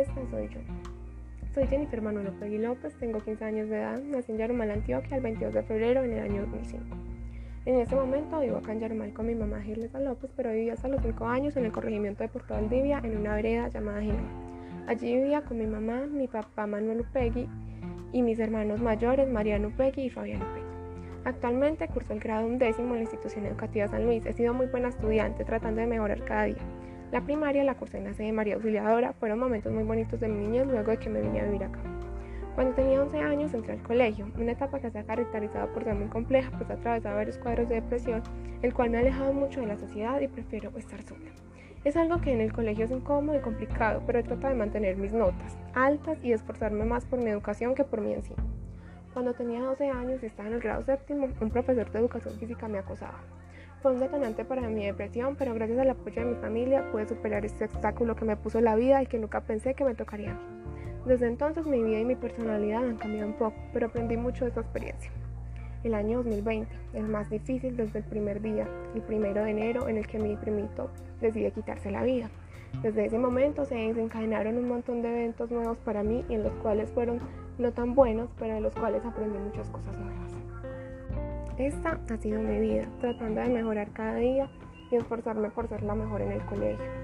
esta soy yo. Soy Jennifer Manuel López López, tengo 15 años de edad, nací en Yarumal, Antioquia, el 22 de febrero en el año 2005. En este momento vivo acá en Yarumal con mi mamá Girlesa López, pero viví hasta los 5 años en el corregimiento de Puerto Valdivia, en una vereda llamada Ginebra. Allí vivía con mi mamá, mi papá Manuel Upegui y mis hermanos mayores Mariano Upegui y Fabián Upegui. Actualmente curso el grado undécimo en la institución educativa San Luis. He sido muy buena estudiante, tratando de mejorar cada día. La primaria la cursé en la sede María Auxiliadora. Fueron momentos muy bonitos de mi niñez luego de que me vine a vivir acá. Cuando tenía 11 años entré al colegio, una etapa que se ha caracterizado por ser muy compleja, pues he atravesado varios cuadros de depresión, el cual me ha alejado mucho de la sociedad y prefiero estar sola. Es algo que en el colegio es incómodo y complicado, pero he tratado de mantener mis notas altas y esforzarme más por mi educación que por mí en sí. Cuando tenía 12 años y estaba en el grado séptimo, un profesor de educación física me acosaba. Fue un detonante para mi depresión, pero gracias al apoyo de mi familia pude superar este obstáculo que me puso la vida y que nunca pensé que me tocaría. Desde entonces mi vida y mi personalidad han cambiado un poco, pero aprendí mucho de esta experiencia. El año 2020, el más difícil desde el primer día, el primero de enero en el que mi primito decide quitarse la vida. Desde ese momento se desencadenaron un montón de eventos nuevos para mí y en los cuales fueron no tan buenos, pero de los cuales aprendí muchas cosas nuevas. Esta ha sido mi vida, tratando de mejorar cada día y esforzarme por ser la mejor en el colegio.